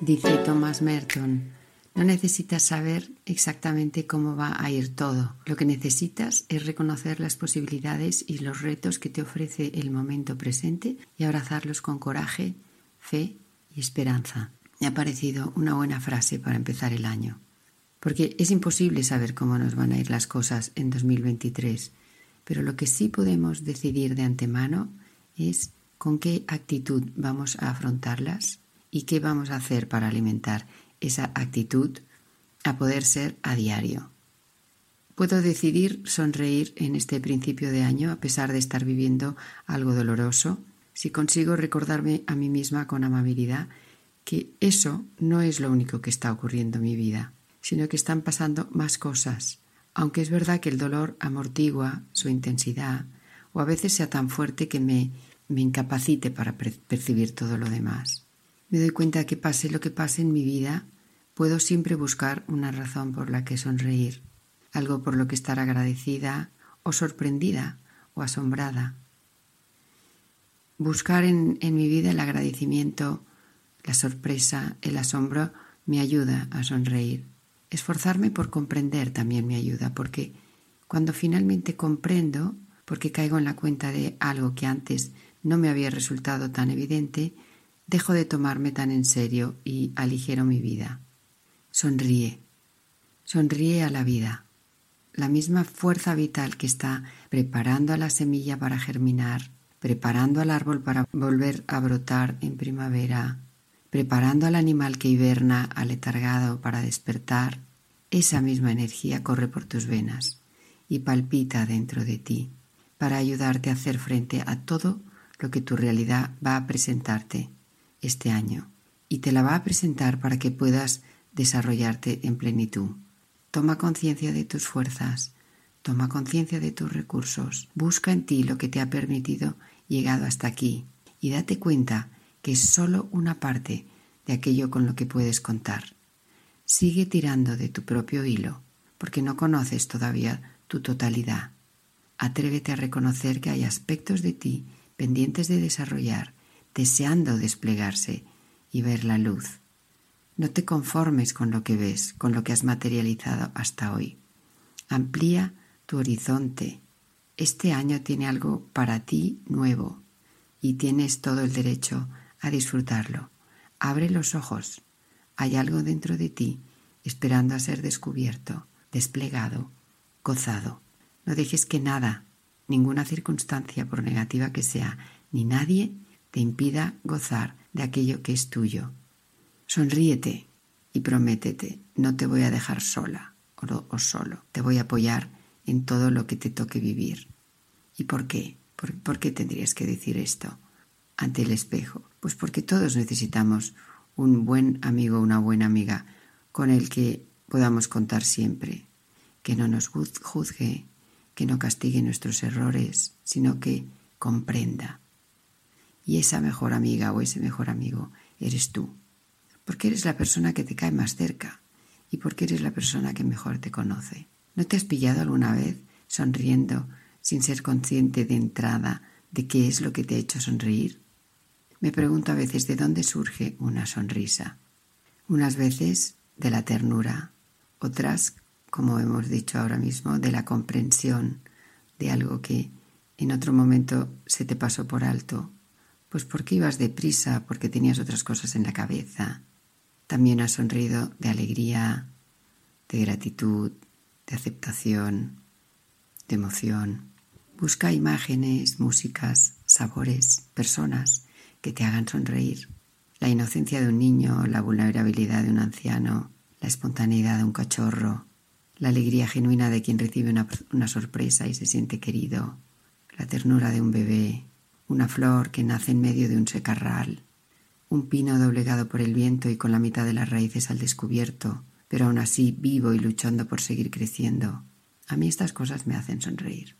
Dice Thomas Merton, no necesitas saber exactamente cómo va a ir todo. Lo que necesitas es reconocer las posibilidades y los retos que te ofrece el momento presente y abrazarlos con coraje, fe y esperanza. Me ha parecido una buena frase para empezar el año. Porque es imposible saber cómo nos van a ir las cosas en 2023, pero lo que sí podemos decidir de antemano es con qué actitud vamos a afrontarlas y qué vamos a hacer para alimentar esa actitud a poder ser a diario. Puedo decidir sonreír en este principio de año a pesar de estar viviendo algo doloroso si consigo recordarme a mí misma con amabilidad que eso no es lo único que está ocurriendo en mi vida, sino que están pasando más cosas, aunque es verdad que el dolor amortigua su intensidad o a veces sea tan fuerte que me, me incapacite para percibir todo lo demás. Me doy cuenta que pase lo que pase en mi vida, puedo siempre buscar una razón por la que sonreír, algo por lo que estar agradecida o sorprendida o asombrada. Buscar en, en mi vida el agradecimiento, la sorpresa, el asombro me ayuda a sonreír. Esforzarme por comprender también me ayuda, porque cuando finalmente comprendo, porque caigo en la cuenta de algo que antes no me había resultado tan evidente, dejo de tomarme tan en serio y aligero mi vida. Sonríe, sonríe a la vida, la misma fuerza vital que está preparando a la semilla para germinar, preparando al árbol para volver a brotar en primavera, preparando al animal que hiberna aletargado para despertar, esa misma energía corre por tus venas y palpita dentro de ti para ayudarte a hacer frente a todo lo que tu realidad va a presentarte este año. Y te la va a presentar para que puedas desarrollarte en plenitud. Toma conciencia de tus fuerzas, toma conciencia de tus recursos, busca en ti lo que te ha permitido llegado hasta aquí y date cuenta que es solo una parte de aquello con lo que puedes contar. Sigue tirando de tu propio hilo, porque no conoces todavía tu totalidad. Atrévete a reconocer que hay aspectos de ti pendientes de desarrollar, deseando desplegarse y ver la luz. No te conformes con lo que ves, con lo que has materializado hasta hoy. Amplía tu horizonte. Este año tiene algo para ti nuevo y tienes todo el derecho a disfrutarlo. Abre los ojos. Hay algo dentro de ti esperando a ser descubierto, desplegado, gozado. No dejes que nada, ninguna circunstancia, por negativa que sea, ni nadie, te impida gozar de aquello que es tuyo. Sonríete y prométete, no te voy a dejar sola o, solo, te voy a apoyar en todo lo que te toque vivir. ¿Y por qué? ¿Por, qué tendrías que decir esto ante el espejo? Pues porque todos necesitamos un buen amigo una buena amiga con el que podamos contar siempre, que no nos juzgue, que no castigue nuestros errores, sino que comprenda. Y esa mejor amiga o ese mejor amigo eres tú porque eres la persona que te cae más cerca y porque eres la persona que mejor te conoce. ¿No te has pillado alguna vez sonriendo sin ser consciente de entrada de qué es lo que te ha hecho sonreír? Me pregunto a veces de dónde surge una sonrisa. Unas veces de la ternura, otras, como hemos dicho ahora mismo, de la comprensión de algo que en otro momento se te pasó por alto, pues porque ibas deprisa, porque tenías otras cosas en la cabeza, también has sonrido de alegría, de gratitud, de aceptación, de emoción. Busca imágenes, músicas, sabores, personas que te hagan sonreír. La inocencia de un niño, la vulnerabilidad de un anciano, la espontaneidad de un cachorro, la alegría genuina de quien recibe una sorpresa y se siente querido, la ternura de un bebé, una flor que nace en medio de un secarral, un pino doblegado por el viento y con la mitad de las raíces al descubierto, pero aún así vivo y luchando por seguir creciendo. A mí estas cosas me hacen sonreír.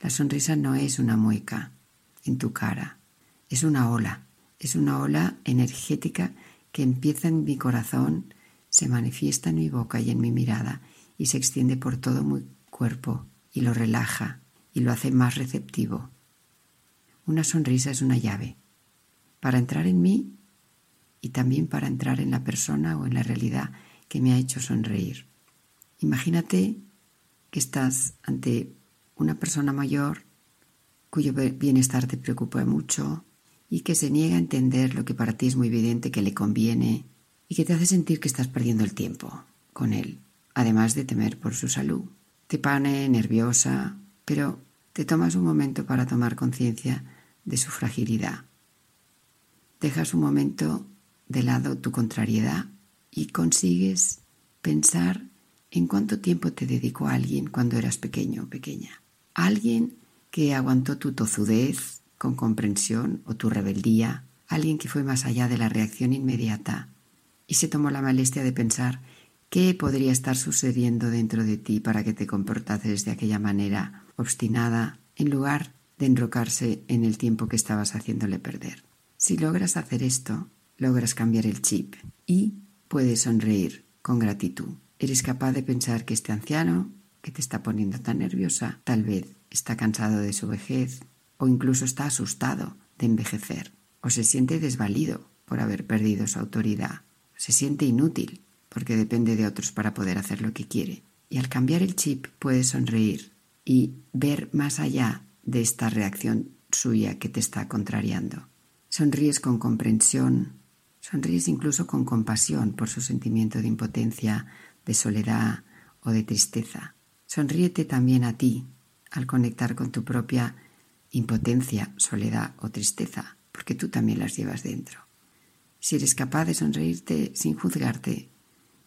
La sonrisa no es una mueca en tu cara, es una ola, es una ola energética que empieza en mi corazón, se manifiesta en mi boca y en mi mirada y se extiende por todo mi cuerpo y lo relaja y lo hace más receptivo. Una sonrisa es una llave para entrar en mí y también para entrar en la persona o en la realidad que me ha hecho sonreír. Imagínate que estás ante una persona mayor cuyo bienestar te preocupa mucho y que se niega a entender lo que para ti es muy evidente que le conviene y que te hace sentir que estás perdiendo el tiempo con él, además de temer por su salud. Te pone nerviosa, pero te tomas un momento para tomar conciencia de su fragilidad. Dejas un momento de lado tu contrariedad y consigues pensar en cuánto tiempo te dedicó alguien cuando eras pequeño o pequeña. Alguien que aguantó tu tozudez con comprensión o tu rebeldía, alguien que fue más allá de la reacción inmediata y se tomó la molestia de pensar qué podría estar sucediendo dentro de ti para que te comportases de aquella manera obstinada en lugar de enrocarse en el tiempo que estabas haciéndole perder. Si logras hacer esto, logras cambiar el chip y puedes sonreír con gratitud. Eres capaz de pensar que este anciano que te está poniendo tan nerviosa tal vez está cansado de su vejez o incluso está asustado de envejecer o se siente desvalido por haber perdido su autoridad. Se siente inútil porque depende de otros para poder hacer lo que quiere. Y al cambiar el chip puedes sonreír y ver más allá de esta reacción suya que te está contrariando. Sonríes con comprensión, sonríes incluso con compasión por su sentimiento de impotencia, de soledad o de tristeza. Sonríete también a ti al conectar con tu propia impotencia, soledad o tristeza, porque tú también las llevas dentro. Si eres capaz de sonreírte sin juzgarte,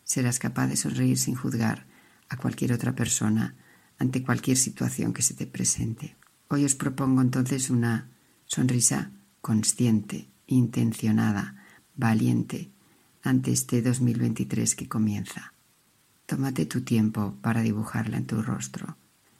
serás capaz de sonreír sin juzgar a cualquier otra persona ante cualquier situación que se te presente. Hoy os propongo entonces una sonrisa consciente, intencionada, valiente ante este 2023 que comienza. Tómate tu tiempo para dibujarla en tu rostro,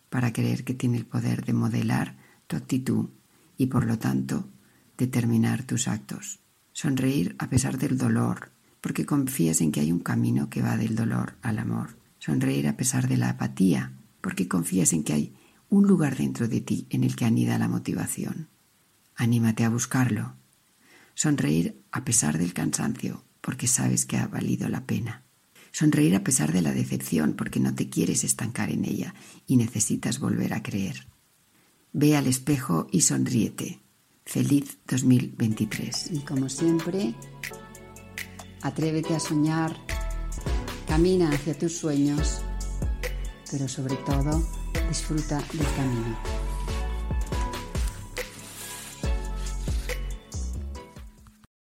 para creer que tiene el poder de modelar tu actitud y por lo tanto determinar tus actos. Sonreír a pesar del dolor, porque confías en que hay un camino que va del dolor al amor. Sonreír a pesar de la apatía, porque confías en que hay un lugar dentro de ti en el que anida la motivación. Anímate a buscarlo. Sonreír a pesar del cansancio, porque sabes que ha valido la pena. Sonreír a pesar de la decepción, porque no te quieres estancar en ella y necesitas volver a creer. Ve al espejo y sonríete. Feliz 2023. Y como siempre, atrévete a soñar, camina hacia tus sueños pero sobre todo disfruta del camino.